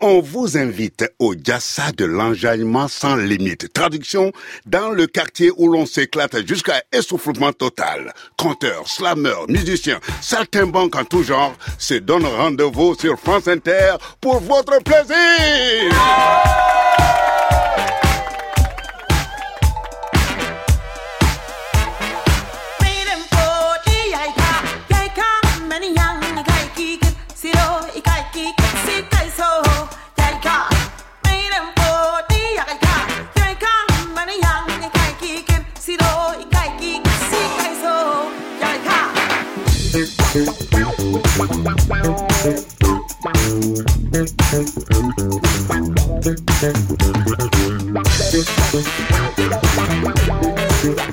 On vous invite au Jassa de l'enjaillement sans limite. Traduction, dans le quartier où l'on s'éclate jusqu'à essoufflement total. Conteurs, slameurs, musiciens, saltimbanques en tout genre se donnent rendez-vous sur France Inter pour votre plaisir. thank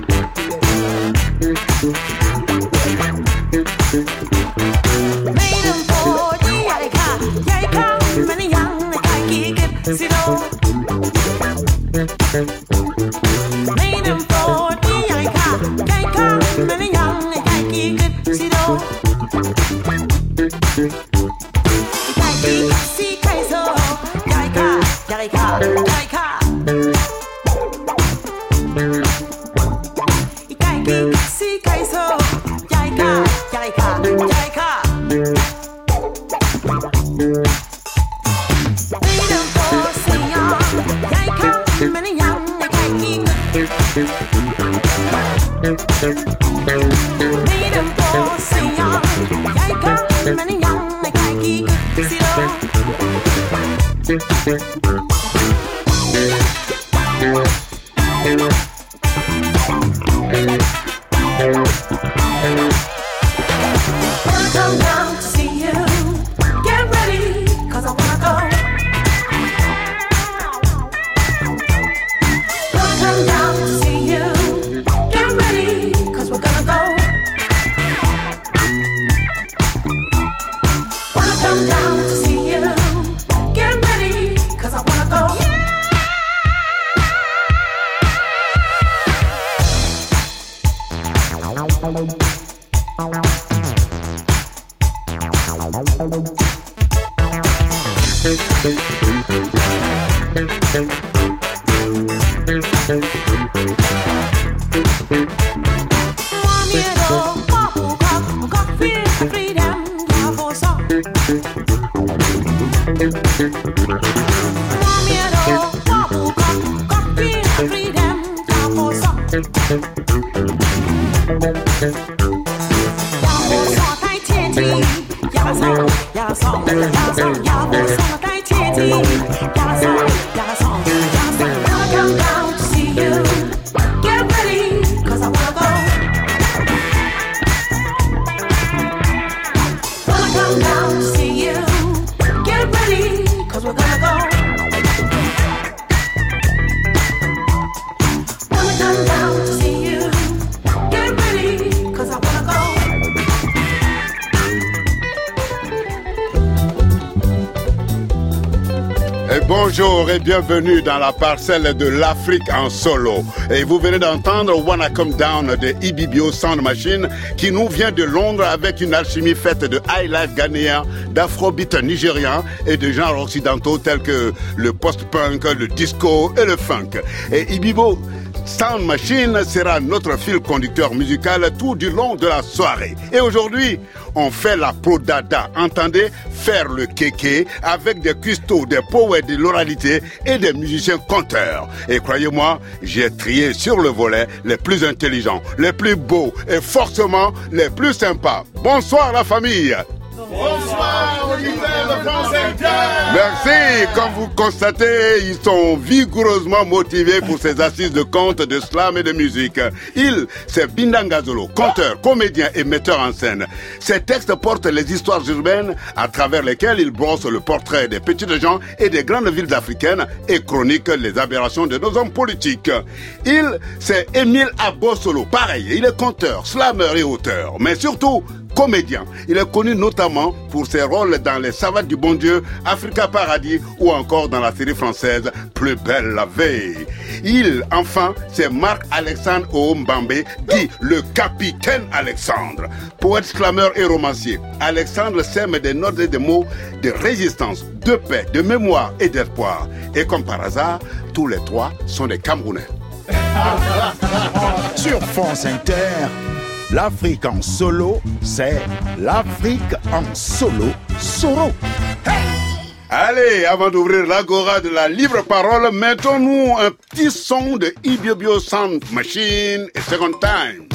you. zero. Bienvenue dans la parcelle de l'Afrique en solo. Et vous venez d'entendre Wanna Come Down de Ibibio Sound Machine qui nous vient de Londres avec une alchimie faite de high life ghanéen, d'afrobeat nigérien et de genres occidentaux tels que le post-punk, le disco et le funk. Et Ibibo Sound Machine sera notre fil conducteur musical tout du long de la soirée. Et aujourd'hui, on fait la prodada, entendez faire le kéké avec des cuistots, des poètes de l'oralité et des musiciens conteurs. Et croyez-moi, j'ai trié sur le volet les plus intelligents, les plus beaux et forcément les plus sympas. Bonsoir la famille Bonsoir, Merci. Comme vous constatez, ils sont vigoureusement motivés pour ces assises de contes, de slam et de musique. Il, c'est Bindangazolo, conteur, comédien et metteur en scène. Ses textes portent les histoires urbaines à travers lesquelles il brosse le portrait des petites gens et des grandes villes africaines et chronique les aberrations de nos hommes politiques. Il, c'est Émile Abosolo. Pareil, il est conteur, slammer et auteur. Mais surtout, comédien. Il est connu notamment pour ses rôles dans Les Savates du Bon Dieu, Africa Paradis ou encore dans la série française Plus belle la veille. Il, enfin, c'est Marc-Alexandre Oumbambe, dit le capitaine Alexandre. Poète, clameur et romancier, Alexandre sème des notes et des mots de résistance, de paix, de mémoire et d'espoir. Et comme par hasard, tous les trois sont des Camerounais. Sur France Inter, l'Afrique en solo, c'est l'Afrique en solo solo. Allez, avant d'ouvrir l'agora de la libre parole, mettons-nous un petit son de Ibiobio Sound Machine et Second Time.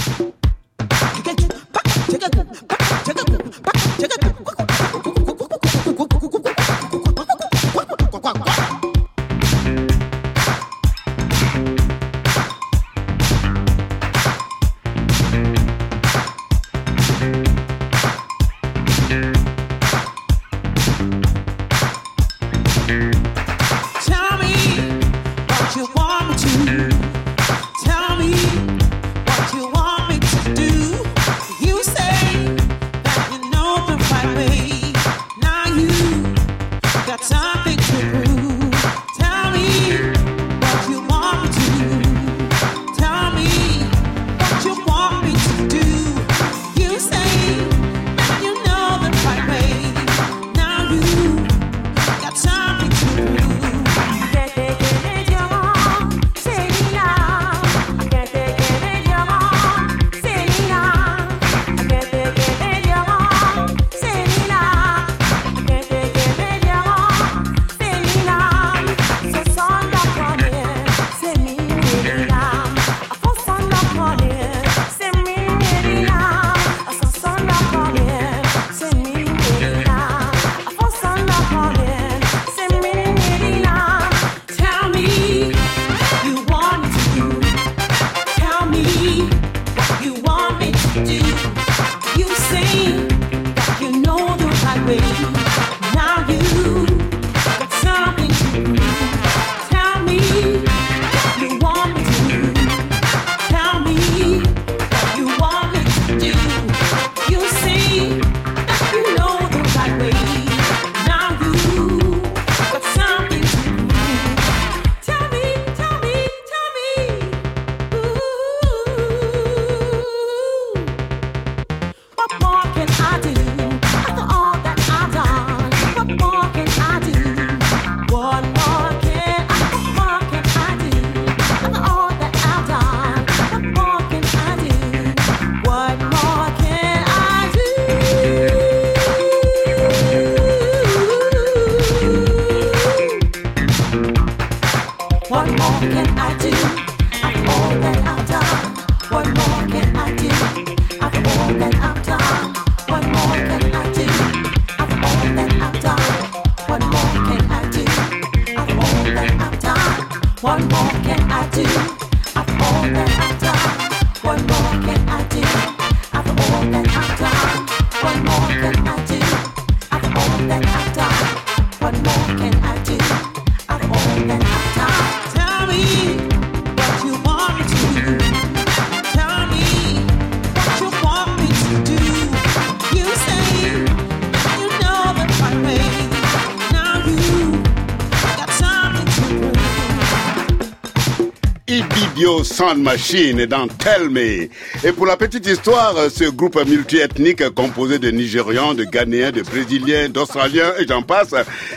Sound Machine dans Tell Me. Et pour la petite histoire, ce groupe multiethnique composé de Nigérians, de Ghanéens, de Brésiliens, d'Australiens et j'en passe,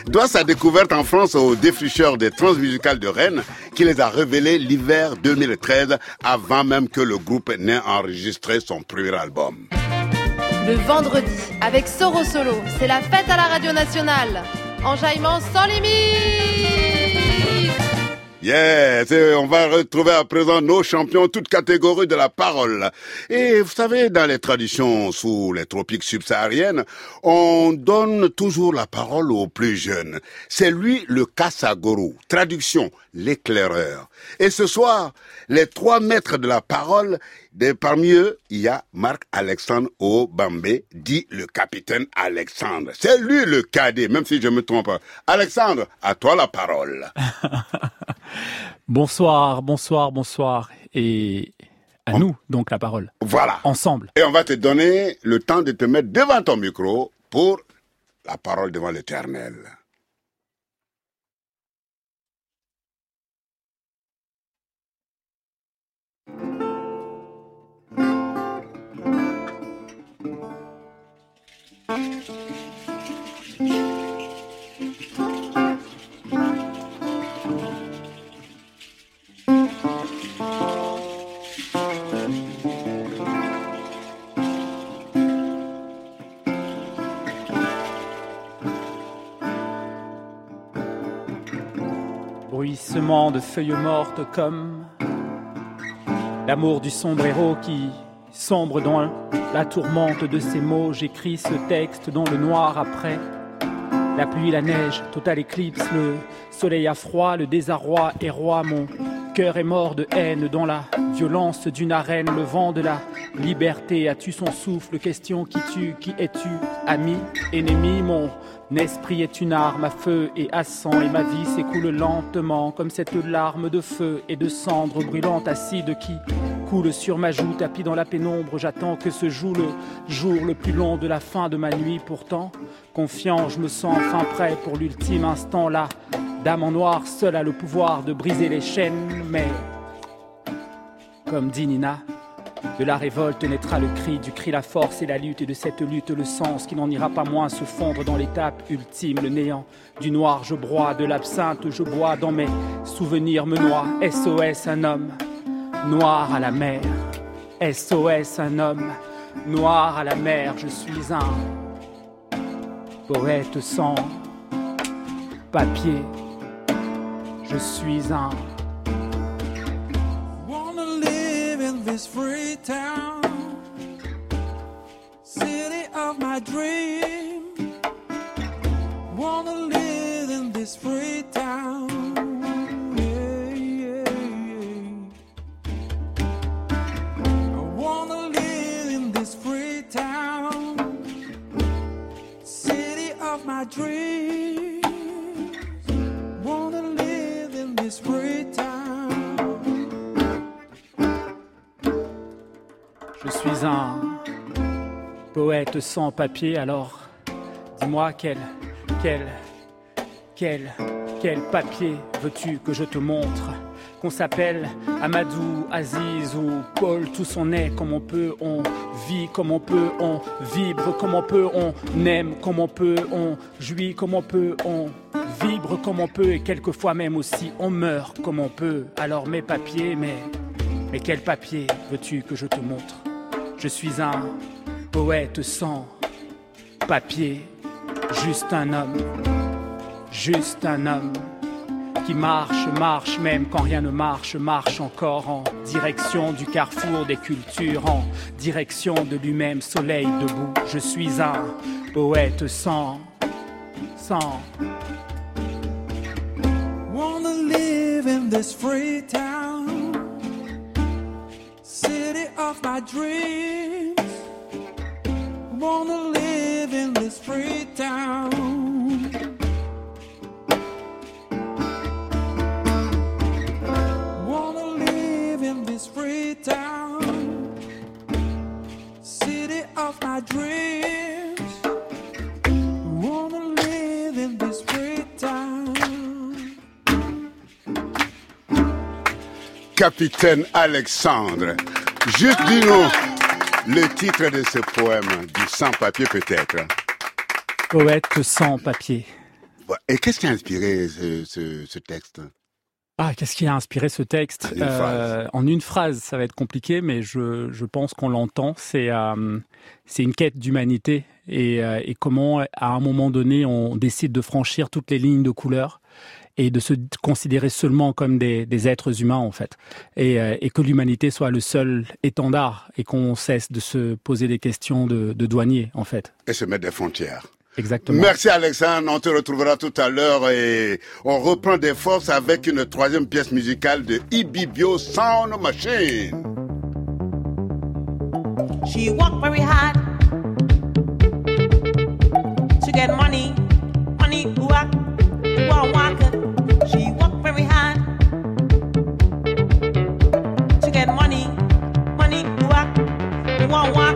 doit sa découverte en France au défricheur des transmusicales de Rennes qui les a révélés l'hiver 2013 avant même que le groupe n'ait enregistré son premier album. Le vendredi, avec Soro Solo, c'est la fête à la radio nationale. Enjaillement sans limite Yes, on va retrouver à présent nos champions, toutes catégories de la parole. Et vous savez, dans les traditions sous les tropiques subsahariennes, on donne toujours la parole aux plus jeunes. C'est lui le Kassagourou. Traduction, l'éclaireur. Et ce soir, les trois maîtres de la parole, parmi eux, il y a Marc-Alexandre Obambé, dit le capitaine Alexandre. C'est lui le cadet, même si je me trompe. Alexandre, à toi la parole. bonsoir, bonsoir, bonsoir. Et à nous donc la parole. Voilà. Ensemble. Et on va te donner le temps de te mettre devant ton micro pour la parole devant l'Éternel. Bruissement de feuilles mortes comme l'amour du sombre héros qui sombre dans la tourmente de ses mots. J'écris ce texte dans le noir après la pluie, la neige, totale éclipse, le soleil a froid, le désarroi est roi, mon cœur est mort de haine dans la violence d'une arène, le vent de la liberté a tu son souffle, question qui tue, qui es-tu, ami, ennemi, mon esprit est une arme à feu et à sang, et ma vie s'écoule lentement comme cette larme de feu et de cendre brûlante acide qui coule sur ma joue, tapis dans la pénombre, j'attends que se joue le jour le plus long de la fin de ma nuit, pourtant, confiant, je me sens enfin prêt pour l'ultime instant. Là. Dame en noir, seule a le pouvoir de briser les chaînes, mais comme dit Nina, de la révolte naîtra le cri, du cri la force et la lutte, et de cette lutte le sens qui n'en ira pas moins se fondre dans l'étape ultime, le néant. Du noir je broie, de l'absinthe je bois, dans mes souvenirs me noie. SOS un homme, noir à la mer. SOS un homme, noir à la mer. Je suis un poète sans papier. Je suis un town, city of my dream. Wanna live in this free town. I wanna live in this free town, city of my dreams. Poète sans papier, alors dis-moi quel, quel, quel, quel papier veux-tu que je te montre? Qu'on s'appelle Amadou, Aziz ou Paul, tout son est comme on peut, on vit comme on peut, on vibre. Comme on peut, on aime. Comme on peut, on jouit. Comme on peut, on vibre. Comme on peut. Et quelquefois même aussi on meurt. Comme on peut. Alors mes papiers, mais, mais quel papier veux-tu que je te montre? Je suis un poète sans papier, juste un homme, juste un homme qui marche, marche même quand rien ne marche, marche encore en direction du carrefour des cultures, en direction de lui-même, soleil debout. Je suis un poète sans, sans. Wanna live in this free town. Wanna live in this free town, city of my dreams. Wanna live in this free town. Capitaine Alexandre, juste dis-nous le titre de ce poème, du sans-papier peut-être. poète sans papier. Et qu'est-ce qui a inspiré ce, ce- ce texte? Ah, qu'est-ce qui a inspiré ce texte? En une phrase. En une phrase, ça va être compliqué, mais je, je pense qu'on l'entend. C'est euh, c'est une quête d'humanité et, euh, et comment, à un moment donné, on décide de franchir toutes les lignes de couleur et de se considérer seulement comme des, des êtres humains, en fait. Et, euh, et que l'humanité soit le seul étendard et qu'on cesse de se poser des questions de, de douanier, en fait. Et se mettre des frontières. Exactement. Merci Alexandre, on te retrouvera tout à l'heure et on reprend des forces avec une troisième pièce musicale de Ibibio Sound Machine. She worked very hard to get money wah wah.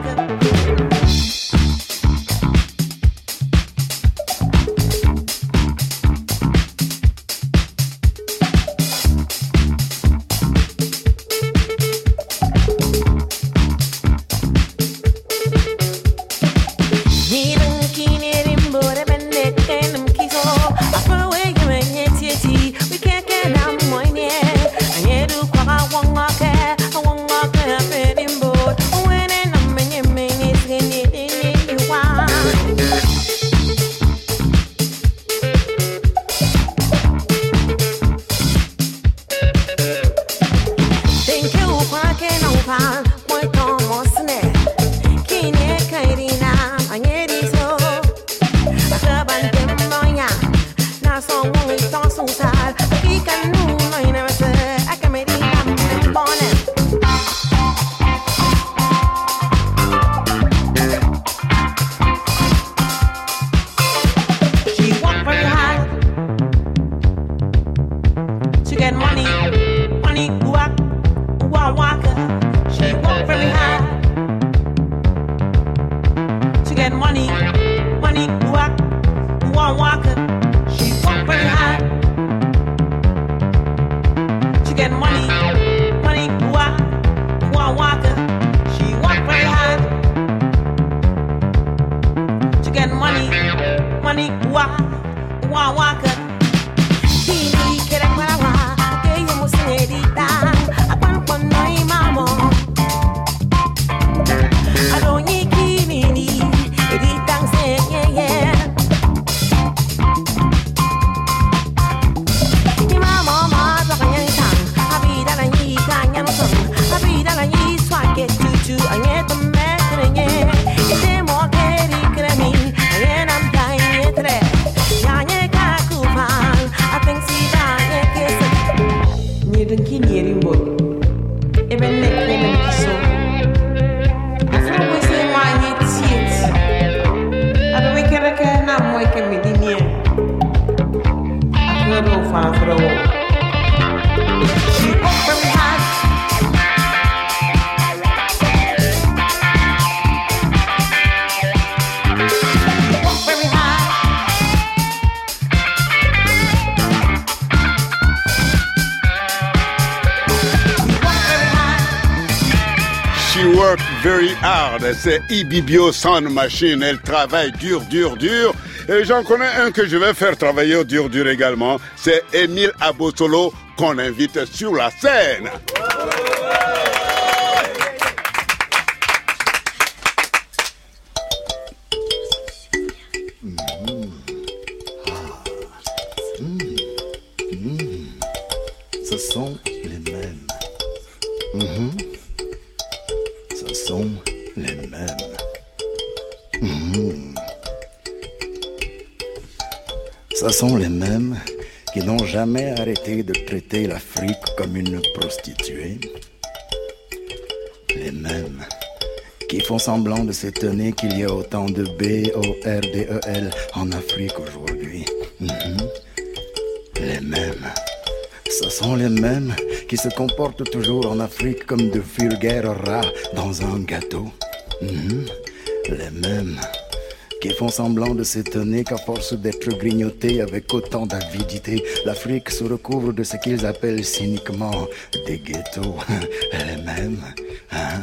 C'est Ibibio Sound Machine. Elle travaille dur, dur, dur. Et j'en connais un que je vais faire travailler au dur, dur également. C'est Émile Abotolo qu'on invite sur la scène. Sont les mêmes qui n'ont jamais arrêté de traiter l'Afrique comme une prostituée. Les mêmes qui font semblant de s'étonner qu'il y a autant de B-O-R-D-E-L en Afrique aujourd'hui. Mhm. Les mêmes. Ce sont les mêmes qui se comportent toujours en Afrique comme de vulgaires rats dans un gâteau. Mhm. Les mêmes qui font semblant de s'étonner qu'à force d'être grignotés avec autant d'avidité, l'Afrique se recouvre de ce qu'ils appellent cyniquement des ghettos. Les mêmes, hein,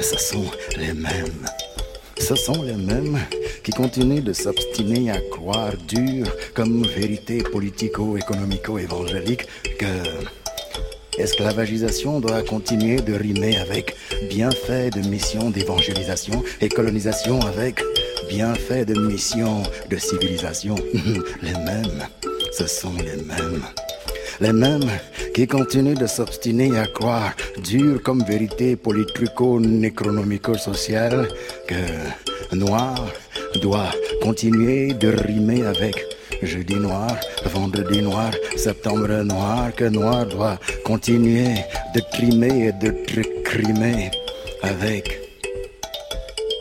ce sont les mêmes. Ce sont les mêmes qui continuent de s'obstiner à croire dur comme vérité politico-économico-évangélique que esclavagisation doit continuer de rimer avec bienfait de mission d'évangélisation et colonisation avec bienfait de mission de civilisation. Les mêmes, ce sont les mêmes. Les mêmes qui continuent de s'obstiner à croire, dur comme vérité politico-nécronomico-sociale, que noir doit continuer de rimer avec jeudi noir, vendredi noir, septembre noir, que noir doit continuer de trimer et de trimer avec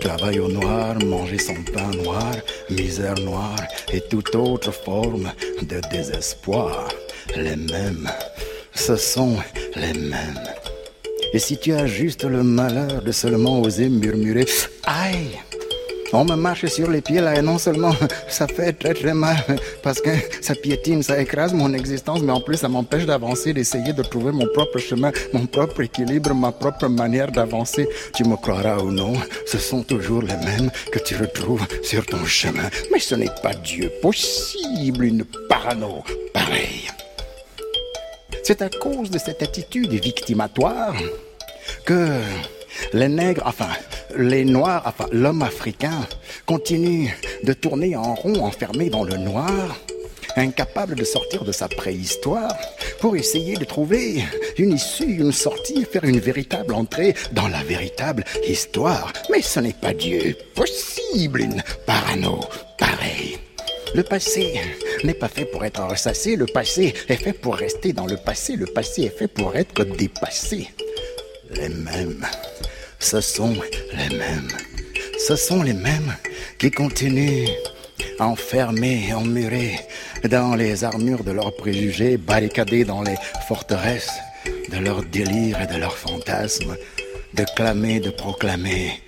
Travail au noir, manger son pain noir, misère noire et toute autre forme de désespoir. Les mêmes, ce sont les mêmes. Et si tu as juste le malheur de seulement oser murmurer Aïe on me marche sur les pieds là et non seulement ça fait très très mal parce que ça piétine, ça écrase mon existence, mais en plus ça m'empêche d'avancer, d'essayer de trouver mon propre chemin, mon propre équilibre, ma propre manière d'avancer. Tu me croiras ou non, ce sont toujours les mêmes que tu retrouves sur ton chemin. Mais ce n'est pas Dieu possible, une parano pareille. C'est à cause de cette attitude victimatoire que les nègres, enfin, les noirs, enfin, l'homme africain continue de tourner en rond enfermé dans le noir, incapable de sortir de sa préhistoire pour essayer de trouver une issue, une sortie faire une véritable entrée dans la véritable histoire. Mais ce n'est pas Dieu possible, une parano pareille. Le passé n'est pas fait pour être ressassé. Le passé est fait pour rester dans le passé. Le passé est fait pour être dépassé. Les mêmes. Ce sont les mêmes. Ce sont les mêmes qui continuent enfermés, emmurés dans les armures de leurs préjugés, barricadés dans les forteresses de leurs délires et de leurs fantasmes, de clamer, de proclamer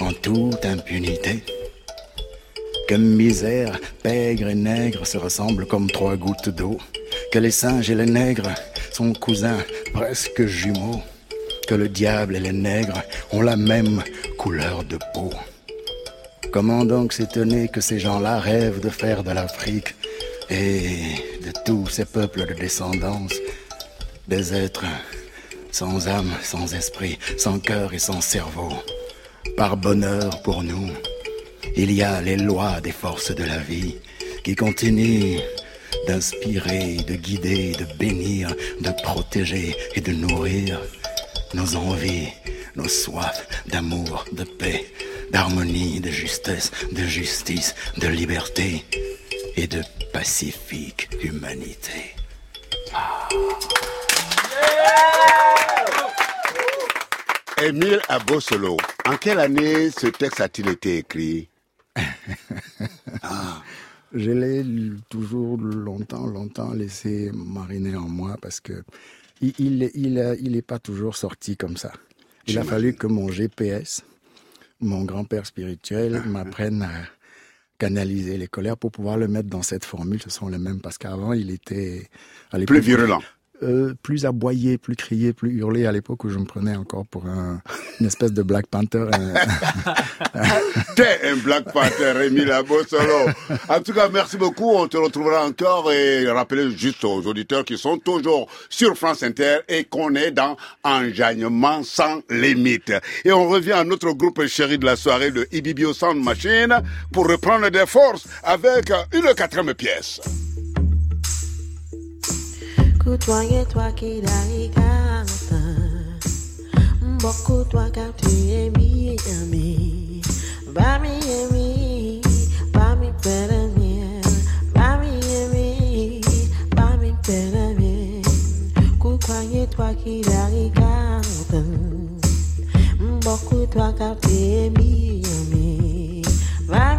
en toute impunité que misère, pègre et nègre se ressemblent comme trois gouttes d'eau, que les singes et les nègres sont cousins presque jumeaux, que le diable et les nègres ont la même couleur de peau. Comment donc s'étonner que ces gens-là rêvent de faire de l'Afrique et de tous ces peuples de descendance des êtres sans âme, sans esprit, sans cœur et sans cerveau? Par bonheur pour nous, il y a les lois des forces de la vie qui continuent d'inspirer, de guider, de bénir, de protéger et de nourrir nos envies, nos soifs d'amour, de paix, d'harmonie, de justesse, de justice, de liberté et de pacifique humanité. Émile Abosolo, en quelle année ce texte a-t-il été écrit? Je l'ai toujours longtemps, longtemps laissé mariner en moi parce que il, il, il, euh, il est pas toujours sorti comme ça. Il a fallu que mon GPS, mon grand-père spirituel, m'apprenne à canaliser les colères pour pouvoir le mettre dans cette formule. Ce sont les mêmes parce qu'avant, il était à Plus virulent. Euh, plus aboyé, plus crié, plus hurlé à l'époque où je me prenais encore pour un, une espèce de Black Panther. T'es un Black Panther, Émile Abosolo. En tout cas, merci beaucoup. On te retrouvera encore et rappelez juste aux auditeurs qui sont toujours sur France Inter et qu'on est dans Enjaillement sans limite. Et on revient à notre groupe chéri de la soirée, le Ibibio Sound Machine, pour reprendre des forces avec une quatrième pièce. Côtoyez-toi qui d'arricarte Beaucoup toi car tu es mi ami Va mi ami Va mi peramiel Va mi ami Va mi peramiel Côtoyez-toi qui d'arricarte Beaucoup toi car tu es mi ami Va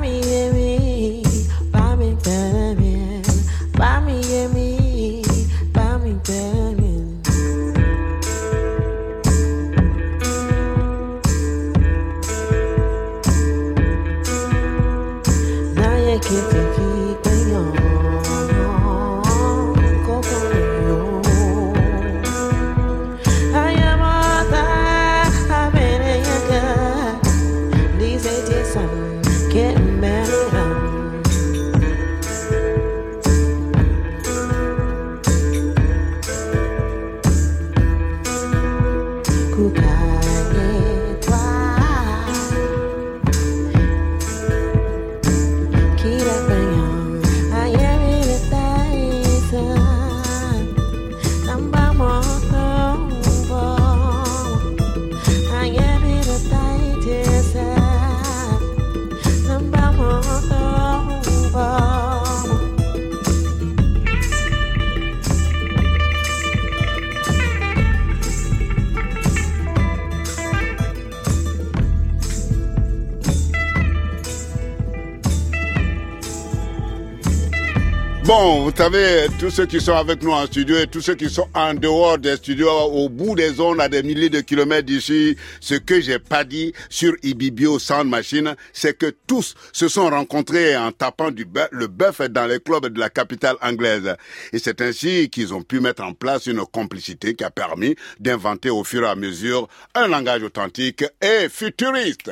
savez, tous ceux qui sont avec nous en studio et tous ceux qui sont en dehors des studios, au bout des zones, à des milliers de kilomètres d'ici, ce que j'ai pas dit sur Ibibio Sound Machine, c'est que tous se sont rencontrés en tapant du le bœuf dans les clubs de la capitale anglaise. Et c'est ainsi qu'ils ont pu mettre en place une complicité qui a permis d'inventer au fur et à mesure un langage authentique et futuriste.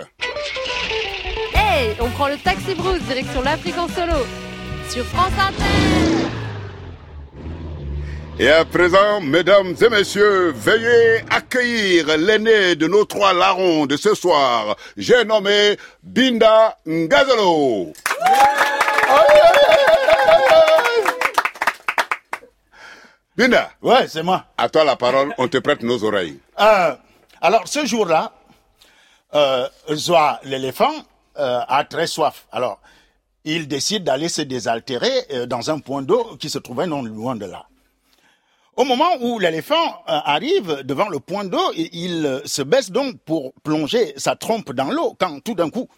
Hey, on prend le taxi brousse direction l'Afrique en solo sur France Inter. Et à présent, mesdames et messieurs, veuillez accueillir l'aîné de nos trois larrons de ce soir. J'ai nommé Binda Ngazolo. Binda, Ouais, c'est moi. à toi la parole, on te prête nos oreilles. Euh, alors, ce jour-là, euh, Zoa, l'éléphant, euh, a très soif. Alors, il décide d'aller se désaltérer euh, dans un point d'eau qui se trouvait non loin de là. Au moment où l'éléphant euh, arrive devant le point d'eau, il euh, se baisse donc pour plonger sa trompe dans l'eau, quand tout d'un coup,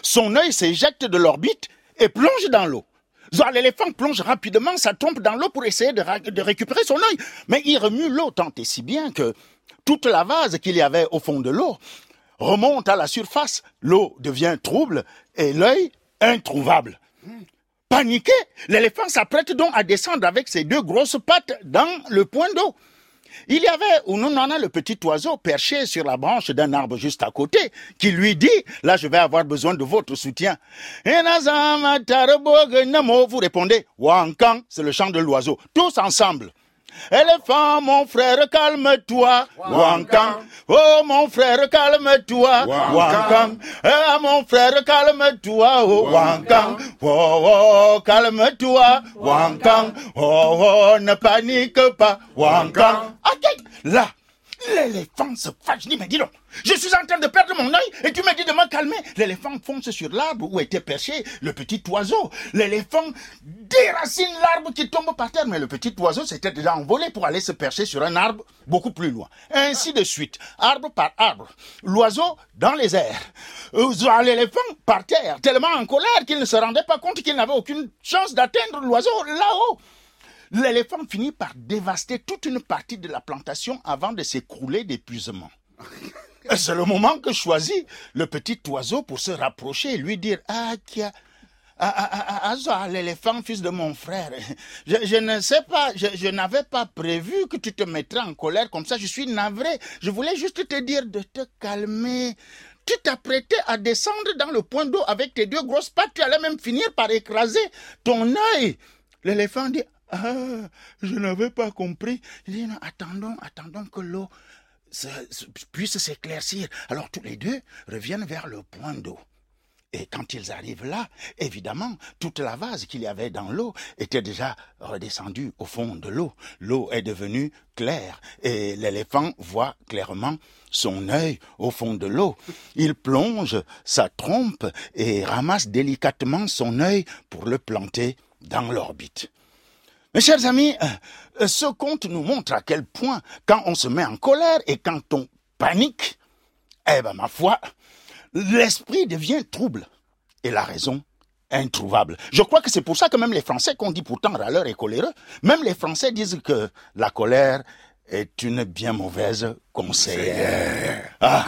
son œil s'éjecte de l'orbite et plonge dans l'eau. L'éléphant plonge rapidement sa trompe dans l'eau pour essayer de, récupérer son œil. Mais il remue l'eau tant et si bien que toute la vase qu'il y avait au fond de l'eau remonte à la surface. L'eau devient trouble et l'œil introuvable. Paniqué, l'éléphant s'apprête donc à descendre avec ses deux grosses pattes dans le point d'eau. Il y avait Ununana, le petit oiseau, perché sur la branche d'un arbre juste à côté, qui lui dit, là je vais avoir besoin de votre soutien. Vous répondez, Wankan, c'est le chant de l'oiseau. Tous ensemble. Éléphant, mon frère, calme-toi. Wankan. Oh, mon frère, calme-toi. Wankan. Eh, mon frère, calme-toi. Oh, Wankan. Oh, oh, calme-toi. Wankan. Oh, oh, ne panique pas. Wankan. Ok, là. L'éléphant se fâche, dit, mais dis donc, je suis en train de perdre mon œil et tu me dis de me calmer. L'éléphant fonce sur l'arbre où était perché le petit oiseau. L'éléphant déracine l'arbre qui tombe par terre, mais le petit oiseau s'était déjà envolé pour aller se percher sur un arbre beaucoup plus loin. Ainsi de suite, arbre par arbre. L'oiseau dans les airs. Euh, L'éléphant par terre, tellement en colère qu'il ne se rendait pas compte qu'il n'avait aucune chance d'atteindre l'oiseau là-haut. L'éléphant finit par dévaster toute une partie de la plantation avant de s'écrouler d'épuisement. C'est le moment que choisit le petit oiseau pour se rapprocher et lui dire Ah, kia, ah, ah, ah, ah, l'éléphant, fils de mon frère, je, je ne sais pas, je, je n'avais pas prévu que tu te mettrais en colère comme ça, je suis navré. Je voulais juste te dire de te calmer. Tu t'apprêtais à descendre dans le point d'eau avec tes deux grosses pattes, tu allais même finir par écraser ton œil. L'éléphant dit Ah, je n'avais pas compris. Il attendons, attendons que l'eau se- se- puisse s'éclaircir. Alors tous les deux reviennent vers le point d'eau. Et quand ils arrivent là, évidemment, toute la vase qu'il y avait dans l'eau était déjà redescendue au fond de l'eau. L'eau est devenue claire et l'éléphant voit clairement son œil au fond de l'eau. Il plonge sa trompe et ramasse délicatement son œil pour le planter dans l'orbite. Mes chers amis, euh, ce conte nous montre à quel point, quand on se met en colère et quand on panique, eh ben, ma foi, l'esprit devient trouble et la raison introuvable. Je crois que c'est pour ça que même les Français, qu'on dit pourtant râleurs et coléreux, même les Français disent que la colère est une bien mauvaise conseillère. Ah,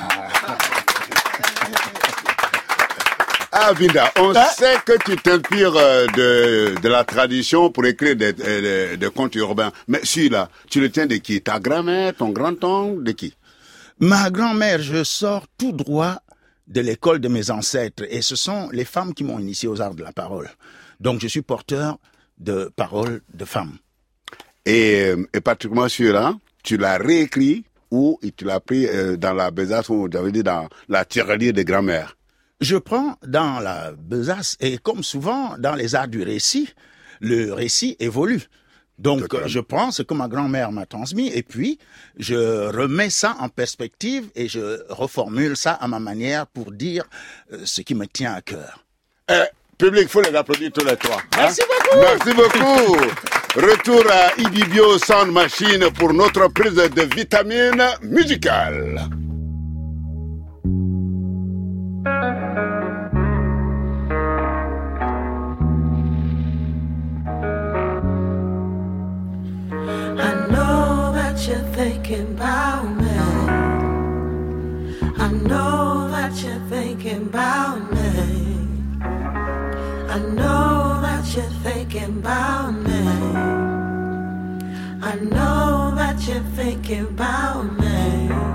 Ah, Vinda, on Hein? sait que tu t'inspires euh, de, de la tradition pour écrire des, euh, des- des contes urbains. Mais celui-là, tu le tiens de qui? Ta grand-mère, ton grand-oncle, de qui? Ma grand-mère, je sors tout droit de l'école de mes ancêtres et ce sont les femmes qui m'ont initié aux arts de la parole. Donc je suis porteur de paroles de femmes. et, euh, et particulièrement celui-là, tu l'as réécrit ou tu l'as pris dans la besace ou j'avais dit dans la tirelire de grand-mère Je prends dans la besace et comme souvent dans les arts du récit, le récit évolue. Donc Totalement. je prends ce que ma grand-mère m'a transmis et puis je remets ça en perspective et je reformule ça à ma manière pour dire euh, ce qui me tient à cœur. Eh, public, faut les applaudir tous les trois. hein? Merci beaucoup. Merci beaucoup. Retour à Ibibio Sound Machine pour notre prise de vitamines musicales. Thinking about me. I know that you're thinking about me. I know that you're thinking about me. I know that you're thinking about me.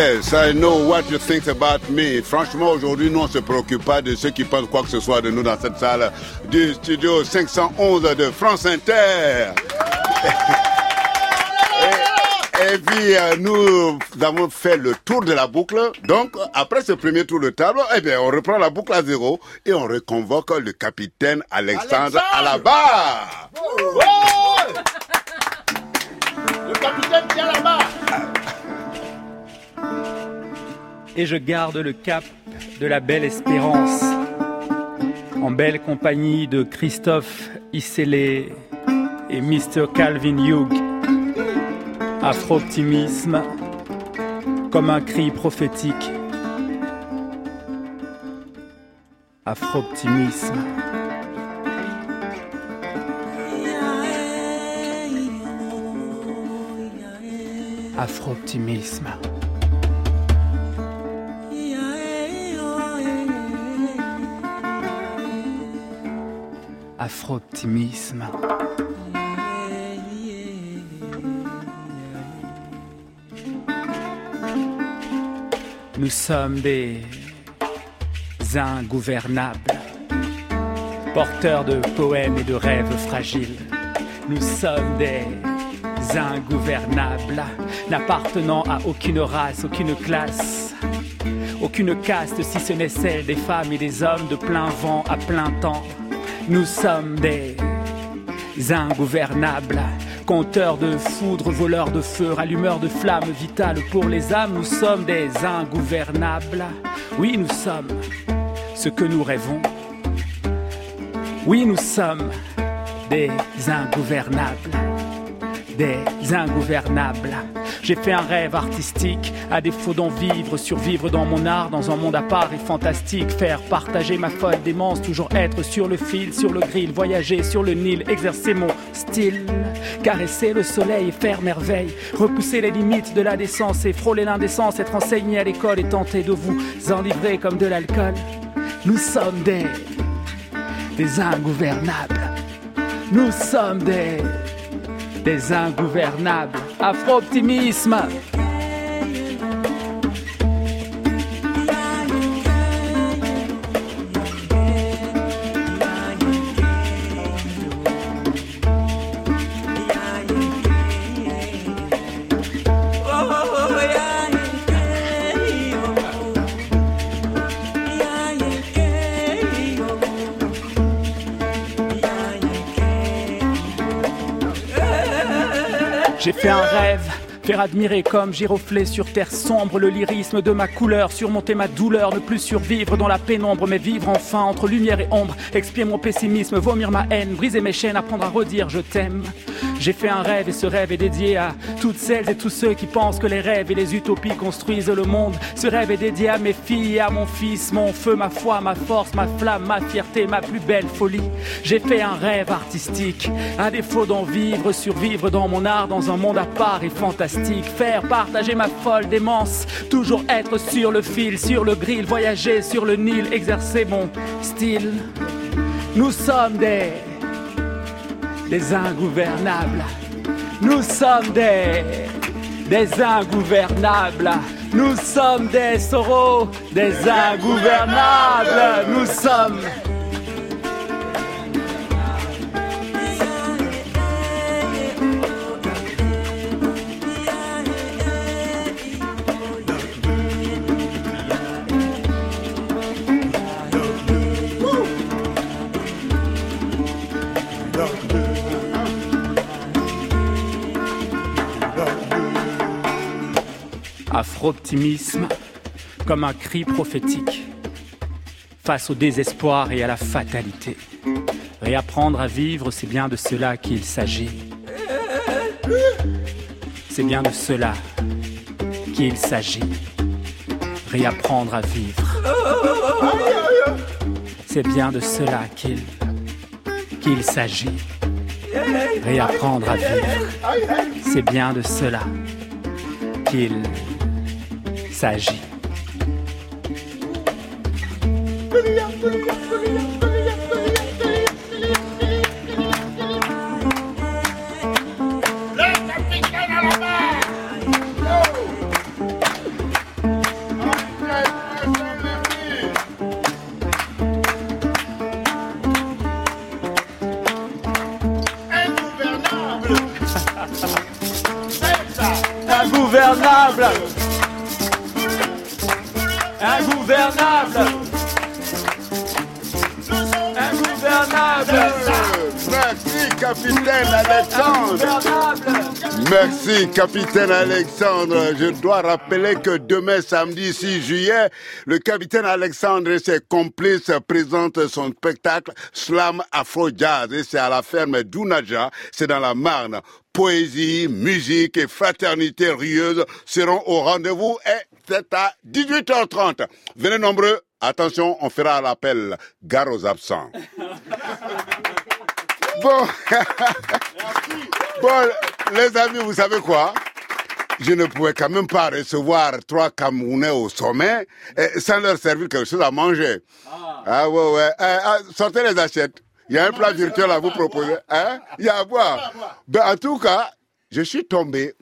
Yes, I know what you think about me. Franchement, aujourd'hui, nous, on se préoccupe pas de ceux qui pensent quoi que ce soit de nous dans cette salle du studio 511 de France Inter. Et, puis, euh, nous avons fait le tour de la boucle. Donc, après ce premier tour de table, eh bien, on reprend la boucle à zéro et on reconvoque le capitaine Alexandre, à la barre. Le capitaine tient là-bas. Et je garde le cap de la belle espérance. En belle compagnie de Christophe Isselé et Mr. Calvin Hugh. Afro-optimisme comme un cri prophétique. Afro-optimisme. Afro-optimisme. Afro-optimisme. Nous sommes des ingouvernables, porteurs de poèmes et de rêves fragiles. Nous sommes des ingouvernables, n'appartenant à aucune race, aucune classe, aucune caste si ce n'est celle des femmes et des hommes de plein vent à plein temps. Nous sommes des ingouvernables, compteurs de foudre, voleurs de feu, rallumeurs de flammes vitales pour les âmes. Nous sommes des ingouvernables. Oui, nous sommes ce que nous rêvons. Oui, nous sommes des ingouvernables. Des ingouvernables. J'ai fait un rêve artistique, à défaut d'en vivre, survivre dans mon art, dans un monde à part et fantastique, faire partager ma folle démence, toujours être sur le fil, sur le grill, voyager sur le Nil, exercer mon style, caresser le soleil et faire merveille, repousser les limites de la décence et frôler l'indécence, être enseigné à l'école et tenter de vous enivrer comme de l'alcool. Nous sommes des, des ingouvernables. Nous sommes des, des ingouvernables. Afro-optimisme. Fait un rêve, faire admirer comme giroflé sur terre sombre le lyrisme de ma couleur, surmonter ma douleur, ne plus survivre dans la pénombre, mais vivre enfin entre lumière et ombre, expier mon pessimisme, vomir ma haine, briser mes chaînes, apprendre à redire je t'aime. J'ai fait un rêve et ce rêve est dédié à toutes celles et tous ceux qui pensent que les rêves et les utopies construisent le monde. Ce rêve est dédié à mes filles à mon fils, mon feu, ma foi, ma force, ma flamme, ma fierté, ma plus belle folie. J'ai fait un rêve artistique, à défaut d'en vivre, survivre dans mon art, dans un monde à part et fantastique. Faire partager ma folle démence, toujours être sur le fil, sur le grill, voyager sur le Nil, exercer mon style. Nous sommes des des ingouvernables. Nous sommes des, des ingouvernables. Nous sommes des soraux, des ingouvernables. Nous sommes. Afro-optimisme comme un cri prophétique face au désespoir et à la fatalité. Réapprendre à vivre, c'est bien de cela qu'il s'agit. C'est bien de cela qu'il s'agit. Réapprendre à vivre. C'est bien de cela qu'il qu'il s'agit. Réapprendre à vivre. C'est bien de cela qu'il s'agit. Capitaine Alexandre. Merci, capitaine Alexandre. Je dois rappeler que demain, samedi 6 juillet, le capitaine Alexandre et ses complices présentent son spectacle Slam Afro Jazz et c'est à la ferme d'Unaja, c'est dans la Marne. Poésie, musique et fraternité rieuse seront au rendez-vous et c'est à 18h30. Venez nombreux. Attention, on fera l'appel gare aux absents. Bon. bon, les amis, vous savez quoi? Je ne pouvais quand même pas recevoir trois Camerounais au sommet sans leur servir quelque chose à manger. Ah, ouais, ouais. Eh, ah, sortez les assiettes. Il y a un plat virtuel à vous proposer. Hein? Il y a à boire. Ben, en tout cas, je suis tombé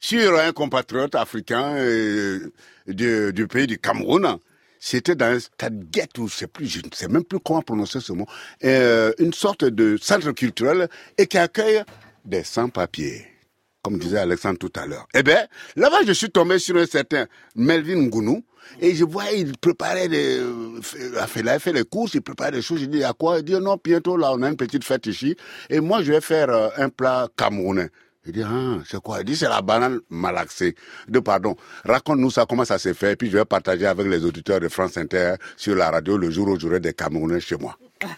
sur un compatriote africain euh, du, du pays du Cameroun. C'était dans un guette, je sais plus, je ne sais même plus comment prononcer ce mot, euh, une sorte de centre culturel et qui accueille des sans-papiers, comme disait Alexandre tout à l'heure. Eh bien, là-bas, je suis tombé sur un certain Melvin Ngounou, et je vois, il préparait des, euh, il a fait les courses, il préparait des choses, je dis, à quoi? Il dit, non, bientôt, là, on a une petite fête ici, et moi, je vais faire euh, un plat camerounais. Il dit, ah, c'est quoi? Il dit, c'est la banane malaxée. Je dis, pardon, raconte-nous ça, comment ça s'est fait, puis je vais partager avec les auditeurs de France Inter sur la radio le jour où j'aurai des Camerounais chez moi.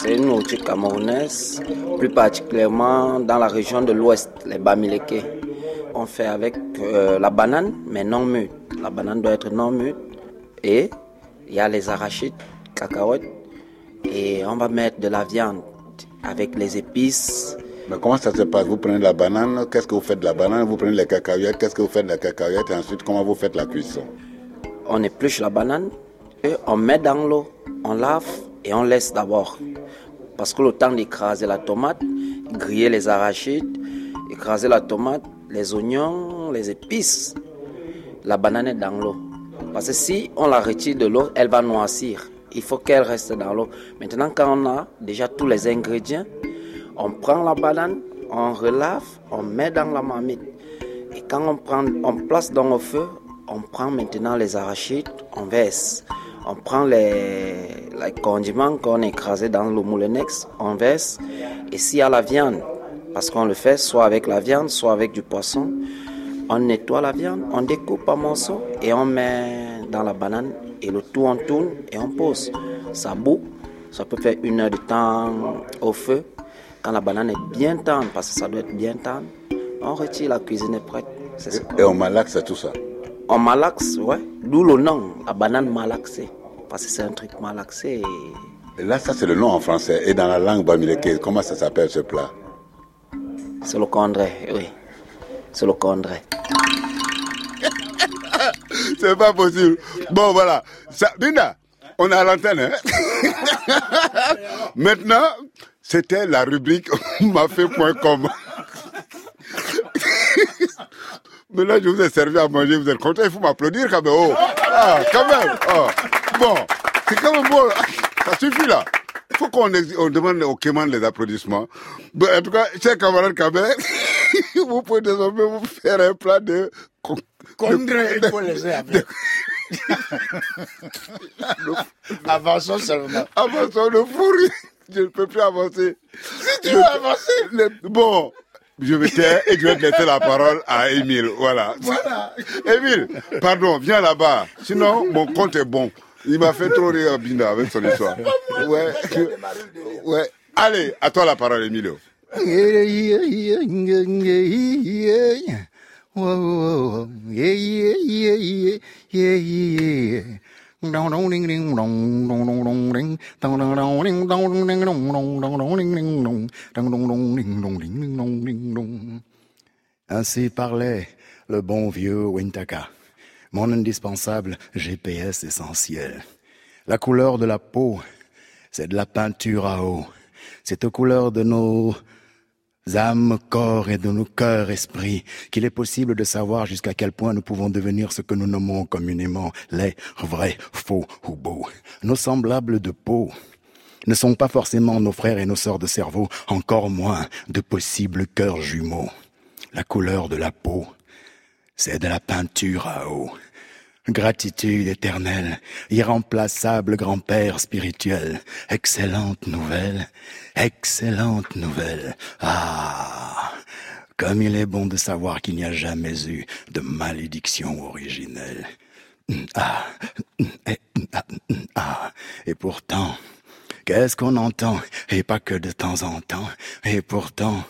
C'est une nourriture camerounaise, plus particulièrement dans la région de l'ouest, les Bamileke. On fait avec euh, la banane, mais non mûre. La banane doit être non mûre. Et il y a les arachides, cacahuètes. Et on va mettre de la viande avec les épices. Mais comment ça se passe? Vous prenez la banane, qu'est-ce que vous faites de la banane? Vous prenez les cacahuètes, qu'est-ce que vous faites de la cacahuète? Et ensuite, comment vous faites la cuisson? On épluche la banane et on met dans l'eau. On lave et on laisse d'abord. Parce que le temps d'écraser la tomate, griller les arachides, écraser la tomate, les oignons, les épices, la banane est dans l'eau. Parce que si on la retire de l'eau, elle va noircir. Il faut qu'elle reste dans l'eau. Maintenant, quand on a déjà tous les ingrédients, on prend la banane, on relave, on met dans la marmite. Et quand on, prend, on place dans le feu, on prend maintenant les arachides, on verse. On prend les, condiments qu'on a écrasés dans le moulinex, on verse. Et s'il y a la viande, parce qu'on le fait soit avec la viande, soit avec du poisson, on nettoie la viande, on découpe en morceaux et on met dans la banane. Et le tout, on tourne et on pose. Ça bout. Ça peut faire une heure de temps au feu. Quand la banane est bien tendre, parce que ça doit être bien tendre, on retire, la cuisine est prête. Et on malaxe tout ça. On malaxe, ouais. D'où le nom, la banane malaxée. Parce que c'est un truc malaxé. Et là, ça, c'est le nom en français. Et dans la langue bamileke, comment ça s'appelle ce plat? C'est le condré, oui. C'est le condré. C'est pas possible. Bon, voilà. Ça, Binda, on est à l'antenne. Hein? Maintenant, c'était la rubrique mafé.com. Mais là, je vous ai servi à manger, vous êtes content, il faut m'applaudir quand même. Oh. Ah, quand même. Oh. Bon, c'est quand même bon. Ça suffit là. Il faut qu'on demande au Kéman les applaudissements. Bon, en tout cas, chers camarades Kabé, vous pouvez désormais vous faire un plat de... Condré, il faut laisser après. Avançons seulement. Avançons le fourri. Je ne peux plus avancer. Si tu veux avancer. Bon, je vais taire et je vais te laisser la parole à Émile. Voilà. Voilà. Émile, pardon, viens là-bas. Sinon, mon compte est bon. Il m'a fait trop rire Binda avec son histoire. Ouais. Ouais. Allez, à toi la parole, Emilio. Ainsi parlait le bon vieux Wintaka, mon indispensable GPS essentiel. La couleur de la peau, c'est de la peinture à eau. C'est aux couleurs de nos âmes, corps et de nos cœurs, esprits qu'il est possible de savoir jusqu'à quel point nous pouvons devenir ce que nous nommons communément les vrais, faux ou beaux. Nos semblables de peau ne sont pas forcément nos frères et nos sœurs de cerveau, encore moins de possibles cœurs jumeaux. La couleur de la peau, C'est de la peinture à eau. Gratitude éternelle, irremplaçable grand-père spirituel, excellente nouvelle, excellente nouvelle. Ah, comme il est bon de savoir qu'il n'y a jamais eu de malédiction originelle. Ah, et, ah, ah, et pourtant, qu'est-ce qu'on entend, et pas que de temps en temps, et pourtant,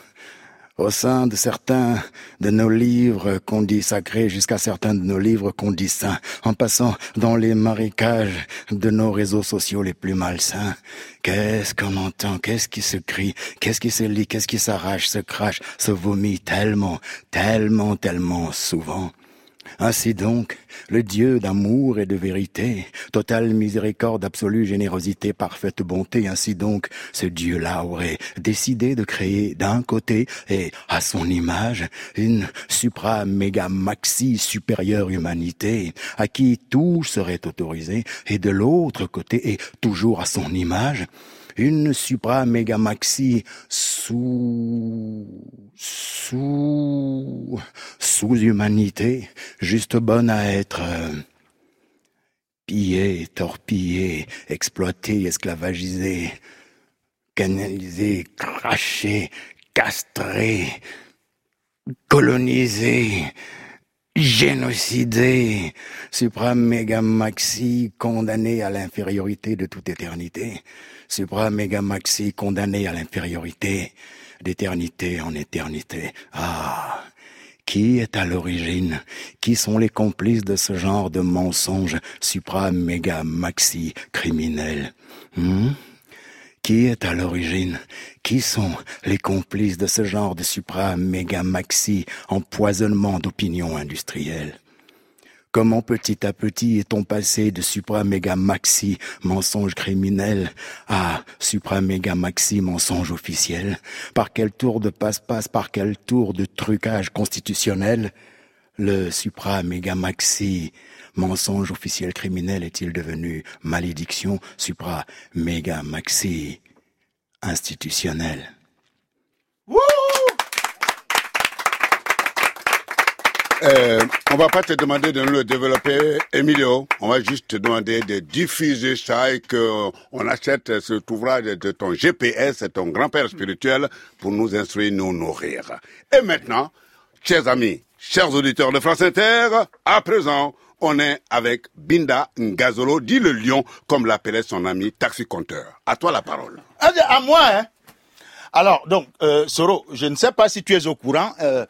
au sein de certains de nos livres qu'on dit sacrés jusqu'à certains de nos livres qu'on dit saints, en passant dans les marécages de nos réseaux sociaux les plus malsains. Qu'est-ce qu'on entend, qu'est-ce qui se crie, qu'est-ce qui se lit, qu'est-ce qui s'arrache, se crache, se vomit tellement, tellement, tellement souvent. Ainsi donc, le Dieu d'amour et de vérité, totale miséricorde, absolue générosité, parfaite bonté, ainsi donc, ce Dieu-là aurait décidé de créer d'un côté et à son image une supra méga maxi supérieure humanité à qui tout serait autorisé et de l'autre côté et toujours à son image une supra méga maxi sous sous sous humanité juste bonne à être euh, pillée, torpillée, exploitée, esclavagisée, canalisée, crachée, castrée, colonisée, génocidée, suprême méga maxi condamné à l'infériorité de toute éternité, suprême méga maxi condamné à l'infériorité d'éternité en éternité. Ah, qui est à l'origine? Qui sont les complices de ce genre de mensonges supra méga maxi criminels Hmm? Qui est à l'origine? Qui sont les complices de ce genre de supra méga maxi empoisonnement d'opinion industrielle? Comment petit à petit est-on passé de supra méga maxi mensonge criminel à supra méga maxi mensonge officiel? Par quel tour de passe-passe, par quel tour de trucage constitutionnel le supra méga maxi mensonge officiel criminel est-il devenu malédiction supra méga maxi institutionnel Euh, on va pas te demander de nous le développer, Emilio. On va juste te demander de diffuser ça et que on achète cet ouvrage de ton GPS, ton grand-père spirituel, pour nous instruire, nous nourrir. Et maintenant, chers amis, chers auditeurs de France Inter, à présent, on est avec Binda Ngazolo, dit le lion, comme l'appelait son ami taxi-compteur. À toi la parole. Ah, À moi, hein Alors, donc, euh, Soro, je ne sais pas si tu es au courant. euh,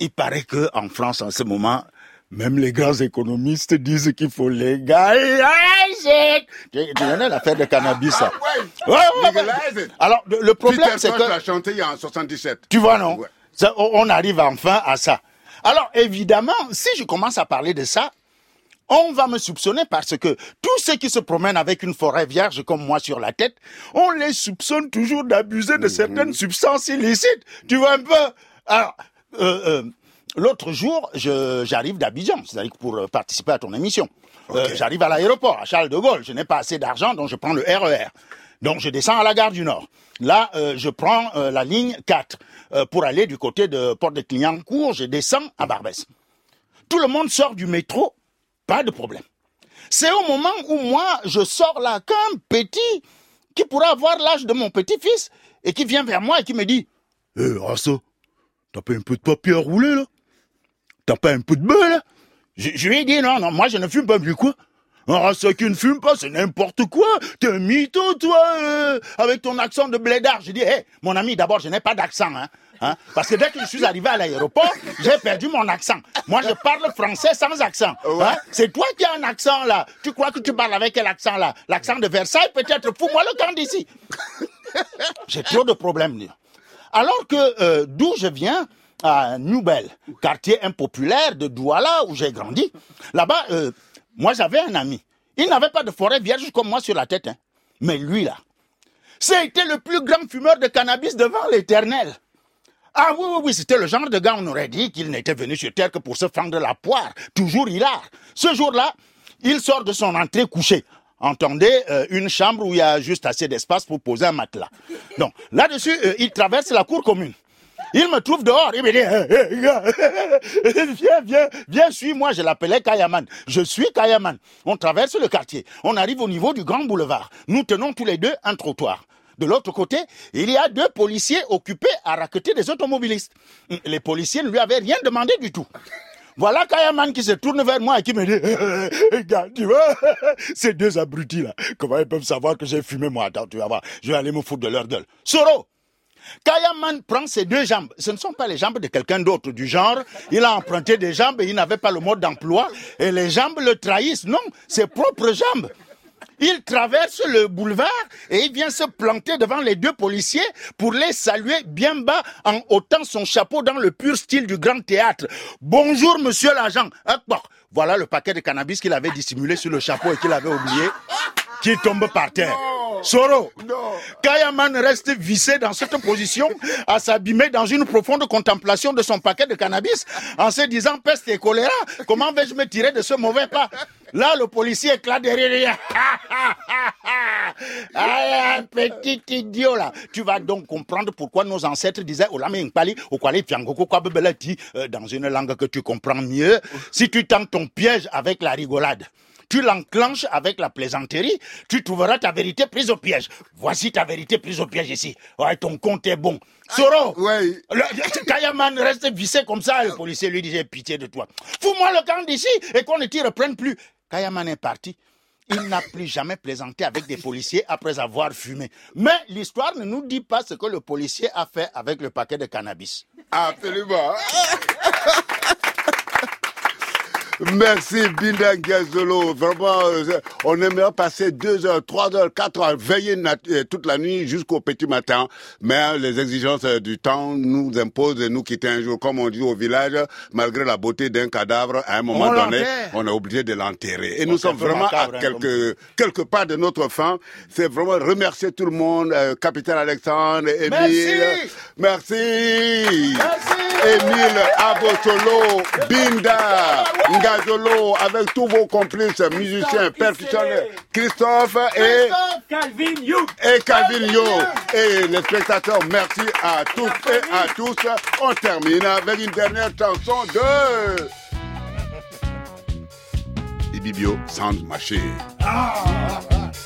il paraît que en France, en ce moment, même les grands économistes disent qu'il faut légaliser. Tu, connais l'affaire de cannabis, ça? Ouais, Ouais, ouais. Alors, le, problème, c'est que... l'a chanté en 77. Tu vois, non? On arrive enfin à ça. Alors, évidemment, si je commence à parler de ça, on va me soupçonner parce que tous ceux qui se promènent avec une forêt vierge comme moi sur la tête, on les soupçonne toujours d'abuser de certaines substances illicites. Tu vois un peu? Alors, l'autre jour, j'arrive d'Abidjan, c'est-à-dire pour euh, participer à ton émission. Euh, j'arrive à l'aéroport, à Charles de Gaulle. Je n'ai pas assez d'argent, donc je prends le RER. Donc je descends à la gare du Nord. Là, euh, je prends euh, la ligne 4 euh, pour aller du côté de Porte de Clignancourt. Je descends à Barbès. Tout le monde sort du métro, pas de problème. C'est au moment où moi, je sors là qu'un petit qui pourrait avoir l'âge de mon petit-fils et qui vient vers moi et qui me dit « Hé, Rasso, t'as pas un peu de papier à rouler, là? T'as pas un peu de beurre, là? Je, je lui ai dit « Non, non, moi, je ne fume pas, mais quoi un Rasso qui ne fume pas, c'est n'importe quoi. T'es un mytho, toi, euh, avec ton accent de blédard. J'ai dit, hé, mon ami, d'abord, je n'ai pas d'accent, hein, hein, parce que dès que je suis arrivé à l'aéroport, j'ai perdu mon accent. Moi, je parle français sans accent. hein. C'est toi qui as un accent, là. Tu crois que tu parles avec quel accent, là? L'accent de Versailles, peut-être. Fous-moi le camp d'ici. J'ai trop de problèmes. lui. Alors que euh, d'où je viens, à Nouvelle, quartier impopulaire de Douala, où j'ai grandi, là-bas, euh, moi j'avais un ami. Il n'avait pas de forêt vierge comme moi sur la tête. hein. Mais lui, là, c'était le plus grand fumeur de cannabis devant l'éternel. Ah oui, oui, oui, c'était le genre de gars, on aurait dit qu'il n'était venu sur Terre que pour se fendre la poire. Toujours hilar. Ce jour-là, il sort de son entrée couché. Entendez, euh, une chambre où il y a juste assez d'espace pour poser un matelas. Donc, là-dessus, euh, il traverse la cour commune. Il me trouve dehors, il me dit, gars, viens, viens, viens, suis-moi. Je l'appelais Kayaman. Je suis Kayaman. On traverse le quartier. On arrive au niveau du grand boulevard. Nous tenons tous les deux un trottoir. De l'autre côté, il y a deux policiers occupés à raqueter des automobilistes. Les policiers ne lui avaient rien demandé du tout. Voilà Kayaman qui se tourne vers moi et qui me dit, gars, tu vois, ces deux abrutis là, comment ils peuvent savoir que j'ai fumé moi? Attends, tu vas voir, je vais aller me foutre de leur gueule. Soro, Kayaman prend ses deux jambes. Ce ne sont pas les jambes de quelqu'un d'autre du genre. Il a emprunté des jambes et il n'avait pas le mode d'emploi. Et les jambes le trahissent. Non, ses propres jambes. Il traverse le boulevard et il vient se planter devant les deux policiers pour les saluer bien bas en ôtant son chapeau dans le pur style du grand théâtre. Bonjour, monsieur l'agent. Bon. Voilà le paquet de cannabis qu'il avait dissimulé sur le chapeau et qu'il avait oublié, qui tombe par terre. Soro, Kayaman reste vissé dans cette position, à s'abîmer dans une profonde contemplation de son paquet de cannabis, en se disant peste et choléra, comment vais-je me tirer de ce mauvais pas? Là, le policier éclate derrière. Ah, petit idiot là. Tu vas donc comprendre pourquoi nos ancêtres disaient Fiangoko, Kwabebeleti, euh, dans une langue que tu comprends mieux. Si tu tentes ton piège avec la rigolade, tu l'enclenches avec la plaisanterie, tu trouveras ta vérité prise au piège. Voici ta vérité prise au piège ici. Ouais, ton compte est bon. Soro, Ouais. le, Kayaman reste vissé comme ça. Le policier lui disait pitié de toi. Fous-moi le camp d'ici et qu'on ne t'y reprenne plus. Kayaman est parti. Il n'a plus jamais plaisanté avec des policiers après avoir fumé. Mais l'histoire ne nous dit pas ce que le policier a fait avec le paquet de cannabis. Absolument. Merci Binda Gazolo. Vraiment, euh, on aimerait passer deux heures, trois heures, quatre heures, veiller euh, toute la nuit jusqu'au petit matin. Mais euh, les exigences euh, du temps nous imposent de nous quitter un jour, comme on dit au village, malgré la beauté d'un cadavre, à un moment On donné, on est obligé de l'enterrer. Et Bon, nous sommes vraiment macabre, à hein, quelque, quelque part de notre fin. C'est vraiment remercier tout le monde, euh, capitaine Alexandre, Émile. Merci. Émile Abosolo, Binda, Ngazolo, avec tous vos complices, musiciens, percussionneurs, Christophe et, Calvin You. et Calvin Yo. Et les spectateurs, merci à toutes et à tous. On termine avec une dernière chanson de... Ibibio Sound Machine. Feeling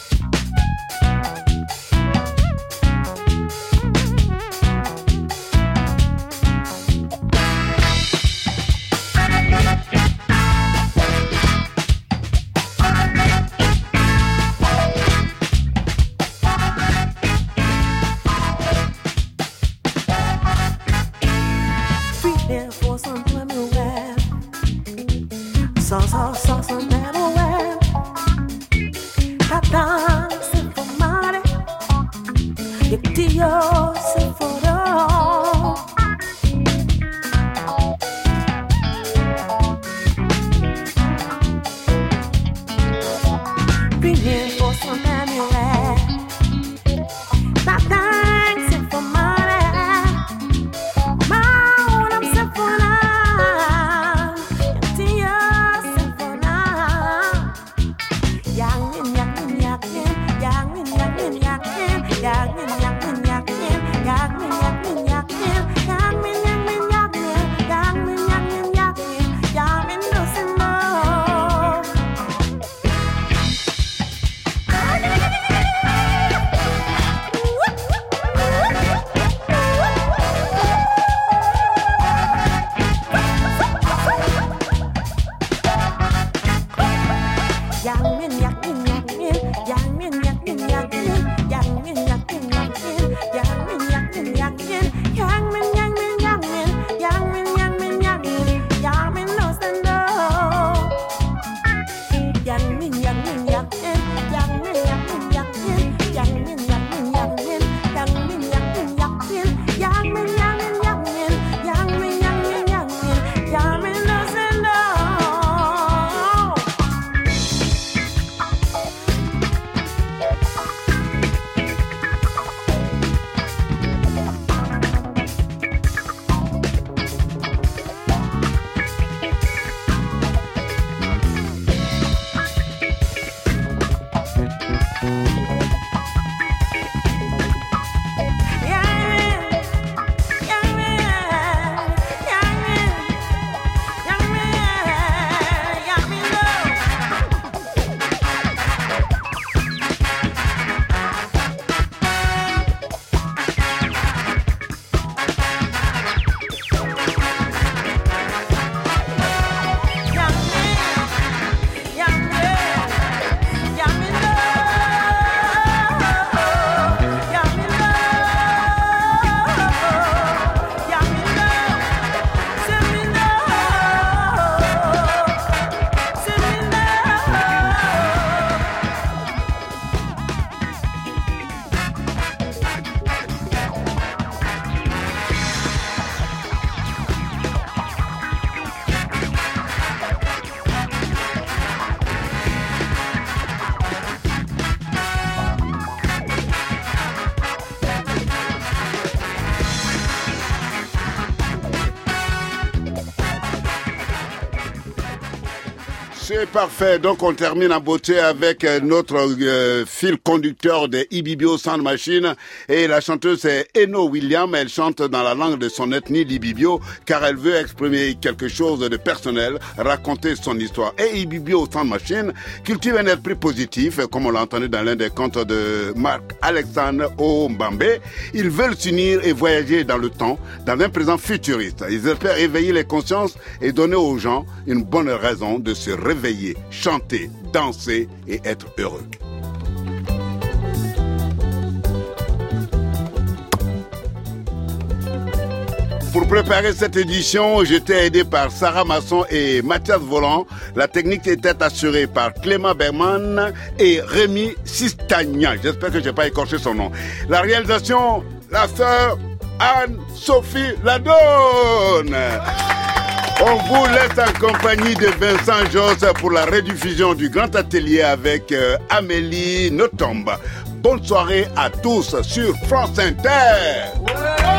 parfait. Donc, on termine en beauté avec euh, notre euh, fil conducteur de Ibibio Sound Machine. Et la chanteuse est Eno William. Elle chante dans la langue de son ethnie, l'Ibibio, car elle veut exprimer quelque chose de personnel, raconter son histoire. Et Ibibio Sound Machine cultive un esprit positif, comme on l'a entendu dans l'un des contes de Marc Alexandre Ombambe. Ils veulent s'unir et voyager dans le temps, dans un présent futuriste. Ils espèrent éveiller les consciences et donner aux gens une bonne raison de se réveiller, chanter, danser et être heureux. Pour préparer cette édition, j'étais aidé par Sarah Masson et Mathias Volant. La technique était assurée par Clément Berman et Rémi Sistagna. J'espère que je n'ai pas écorché son nom. La réalisation, la sœur Anne-Sophie Ladonne. On vous laisse en compagnie de Vincent Joss pour la rediffusion du Grand Atelier avec euh, Amélie Notombe. Bonne soirée à tous sur France Inter.